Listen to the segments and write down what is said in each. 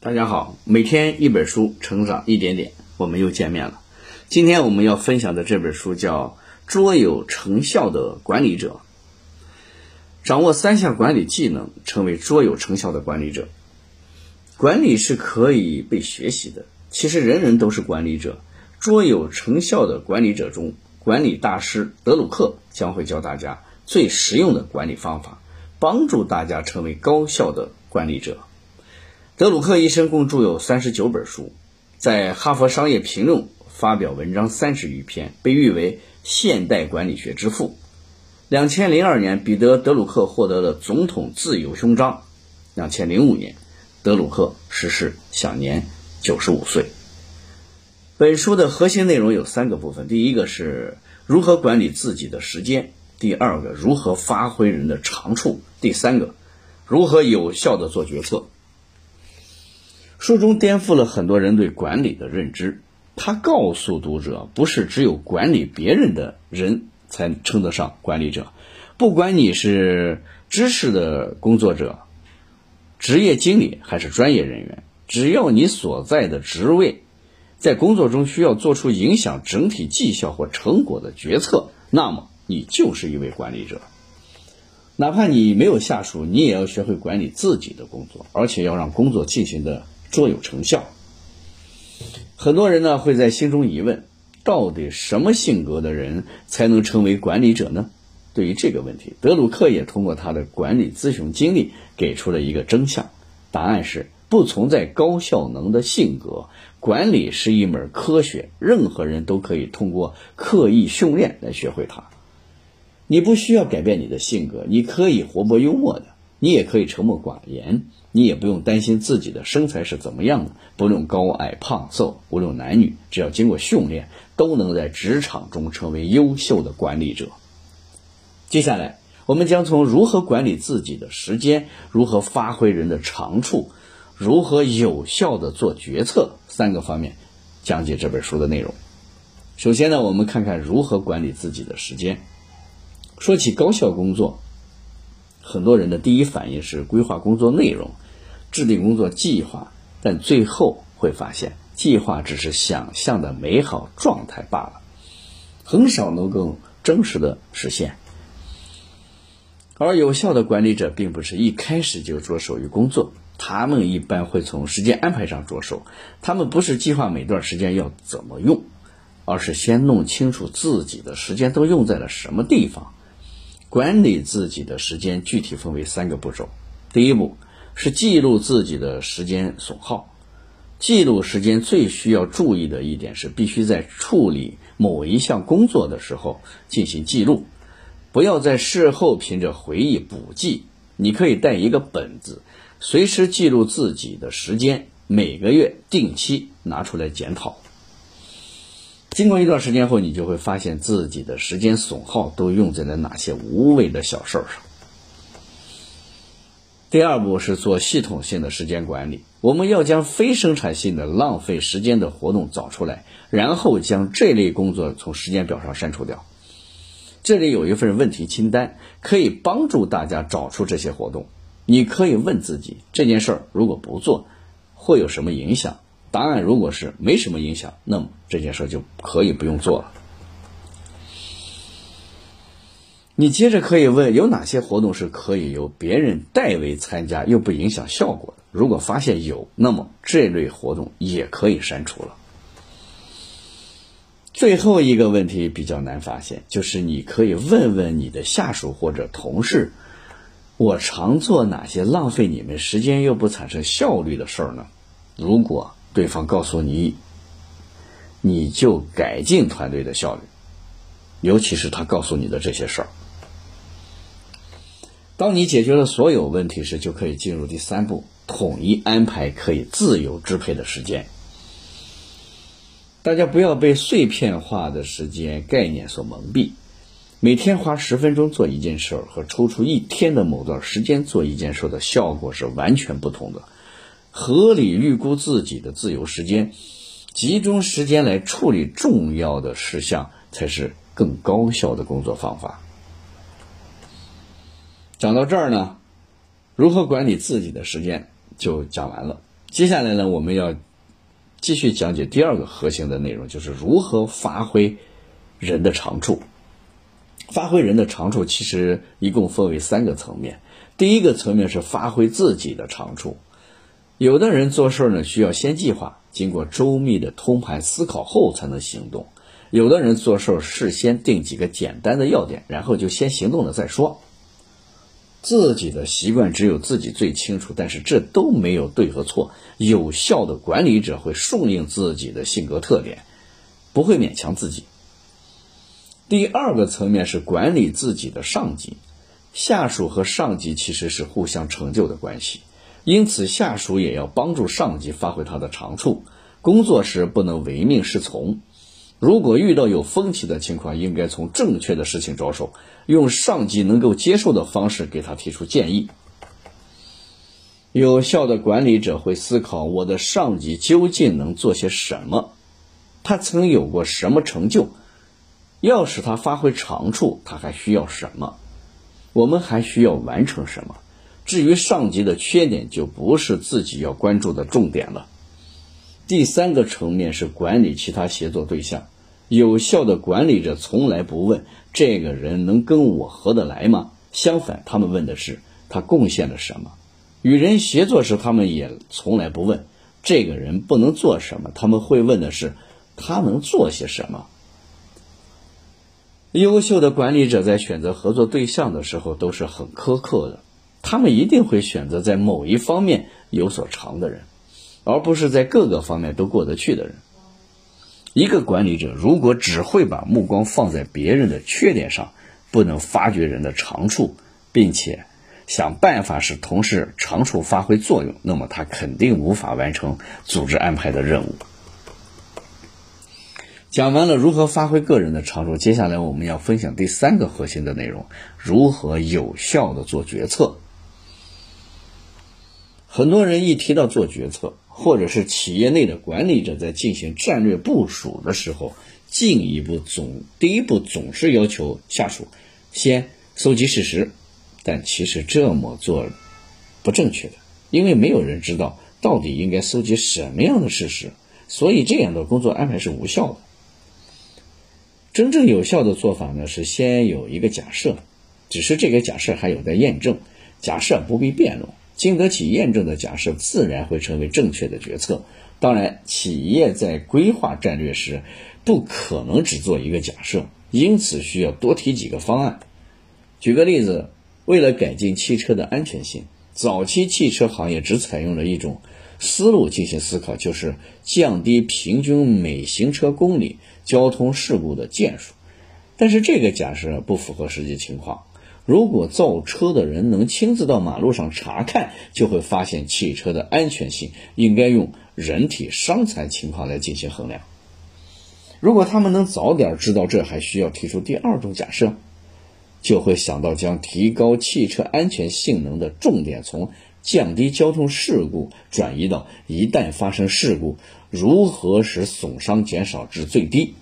大家好，每天一本书，成长一点点，我们又见面了。今天我们要分享的这本书叫《卓有成效的管理者》，掌握三项管理技能，成为卓有成效的管理者。管理是可以被学习的，其实人人都是管理者。卓有成效的管理者中，管理大师德鲁克将会教大家最实用的管理方法，帮助大家成为高效的管理者。德鲁克一生共著有三十九本书，在《哈佛商业评论》。发表文章三十余篇，被誉为现代管理学之父。两千零二年，彼得·德鲁克获得了总统自由勋章。两千零五年，德鲁克逝世，享年九十五岁。本书的核心内容有三个部分：第一个是如何管理自己的时间；第二个如何发挥人的长处；第三个如何有效的做决策。书中颠覆了很多人对管理的认知。他告诉读者，不是只有管理别人的人才称得上管理者，不管你是知识的工作者、职业经理还是专业人员，只要你所在的职位在工作中需要做出影响整体绩效或成果的决策，那么你就是一位管理者。哪怕你没有下属，你也要学会管理自己的工作，而且要让工作进行的卓有成效。很多人呢会在心中疑问：到底什么性格的人才能成为管理者呢？对于这个问题，德鲁克也通过他的管理咨询经历给出了一个真相。答案是不存在高效能的性格，管理是一门科学，任何人都可以通过刻意训练来学会它。你不需要改变你的性格，你可以活泼幽默的，你也可以沉默寡言。你也不用担心自己的身材是怎么样的，不论高矮胖瘦，无论男女，只要经过训练，都能在职场中成为优秀的管理者。接下来，我们将从如何管理自己的时间、如何发挥人的长处、如何有效的做决策三个方面讲解这本书的内容。首先呢，我们看看如何管理自己的时间。说起高效工作。很多人的第一反应是规划工作内容，制定工作计划，但最后会发现，计划只是想象的美好状态罢了，很少能够真实的实现。而有效的管理者并不是一开始就着手于工作，他们一般会从时间安排上着手。他们不是计划每段时间要怎么用，而是先弄清楚自己的时间都用在了什么地方。管理自己的时间具体分为三个步骤。第一步是记录自己的时间损耗。记录时间最需要注意的一点是，必须在处理某一项工作的时候进行记录，不要在事后凭着回忆补记。你可以带一个本子，随时记录自己的时间，每个月定期拿出来检讨。经过一段时间后，你就会发现自己的时间损耗都用在了哪些无谓的小事儿上。第二步是做系统性的时间管理，我们要将非生产性的浪费时间的活动找出来，然后将这类工作从时间表上删除掉。这里有一份问题清单，可以帮助大家找出这些活动。你可以问自己：这件事儿如果不做，会有什么影响？答案如果是没什么影响，那么这件事就可以不用做了。你接着可以问有哪些活动是可以由别人代为参加又不影响效果的？如果发现有，那么这类活动也可以删除了。最后一个问题比较难发现，就是你可以问问你的下属或者同事：我常做哪些浪费你们时间又不产生效率的事儿呢？如果对方告诉你，你就改进团队的效率，尤其是他告诉你的这些事儿。当你解决了所有问题时，就可以进入第三步：统一安排可以自由支配的时间。大家不要被碎片化的时间概念所蒙蔽。每天花十分钟做一件事儿，和抽出一天的某段时间做一件事的效果是完全不同的。合理预估自己的自由时间，集中时间来处理重要的事项，才是更高效的工作方法。讲到这儿呢，如何管理自己的时间就讲完了。接下来呢，我们要继续讲解第二个核心的内容，就是如何发挥人的长处。发挥人的长处，其实一共分为三个层面。第一个层面是发挥自己的长处。有的人做事呢，需要先计划，经过周密的通盘思考后才能行动；有的人做事事先定几个简单的要点，然后就先行动了再说。自己的习惯只有自己最清楚，但是这都没有对和错。有效的管理者会顺应自己的性格特点，不会勉强自己。第二个层面是管理自己的上级，下属和上级其实是互相成就的关系，因此下属也要帮助上级发挥他的长处。工作时不能唯命是从。如果遇到有分歧的情况，应该从正确的事情着手，用上级能够接受的方式给他提出建议。有效的管理者会思考我的上级究竟能做些什么，他曾有过什么成就，要使他发挥长处，他还需要什么？我们还需要完成什么？至于上级的缺点，就不是自己要关注的重点了。第三个层面是管理其他协作对象。有效的管理者从来不问这个人能跟我合得来吗？相反，他们问的是他贡献了什么。与人协作时，他们也从来不问这个人不能做什么，他们会问的是他能做些什么。优秀的管理者在选择合作对象的时候都是很苛刻的，他们一定会选择在某一方面有所长的人。而不是在各个方面都过得去的人。一个管理者如果只会把目光放在别人的缺点上，不能发掘人的长处，并且想办法使同事长处发挥作用，那么他肯定无法完成组织安排的任务。讲完了如何发挥个人的长处，接下来我们要分享第三个核心的内容：如何有效的做决策。很多人一提到做决策，或者是企业内的管理者在进行战略部署的时候，进一步总第一步总是要求下属先搜集事实，但其实这么做不正确的，因为没有人知道到底应该搜集什么样的事实，所以这样的工作安排是无效的。真正有效的做法呢，是先有一个假设，只是这个假设还有待验证，假设不必辩论。经得起验证的假设，自然会成为正确的决策。当然，企业在规划战略时，不可能只做一个假设，因此需要多提几个方案。举个例子，为了改进汽车的安全性，早期汽车行业只采用了一种思路进行思考，就是降低平均每行车公里交通事故的件数。但是这个假设不符合实际情况。如果造车的人能亲自到马路上查看，就会发现汽车的安全性应该用人体伤残情况来进行衡量。如果他们能早点知道这，还需要提出第二种假设，就会想到将提高汽车安全性能的重点从降低交通事故转移到一旦发生事故，如何使损伤减少至最低。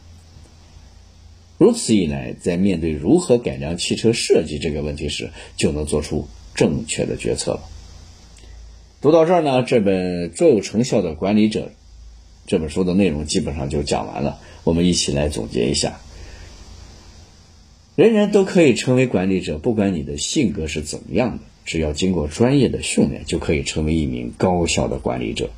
如此一来，在面对如何改良汽车设计这个问题时，就能做出正确的决策了。读到这儿呢，这本《卓有成效的管理者》这本书的内容基本上就讲完了。我们一起来总结一下：人人都可以成为管理者，不管你的性格是怎么样的，只要经过专业的训练，就可以成为一名高效的管理者。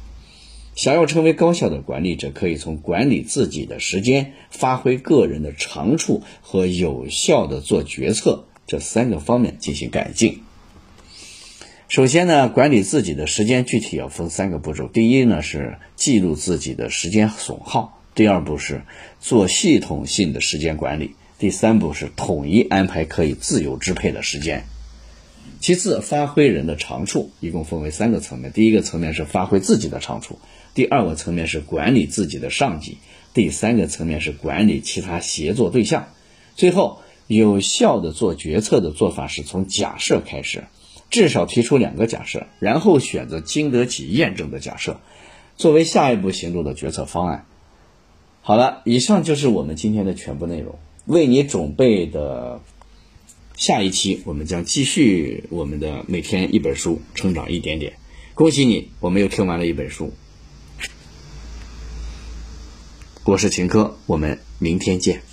想要成为高效的管理者，可以从管理自己的时间、发挥个人的长处和有效的做决策这三个方面进行改进。首先呢，管理自己的时间具体要分三个步骤：第一呢是记录自己的时间损耗；第二步是做系统性的时间管理；第三步是统一安排可以自由支配的时间。其次，发挥人的长处，一共分为三个层面：第一个层面是发挥自己的长处。第二个层面是管理自己的上级，第三个层面是管理其他协作对象。最后，有效的做决策的做法是从假设开始，至少提出两个假设，然后选择经得起验证的假设，作为下一步行动的决策方案。好了，以上就是我们今天的全部内容。为你准备的下一期，我们将继续我们的每天一本书，成长一点点。恭喜你，我们又听完了一本书。我是秦科，我们明天见。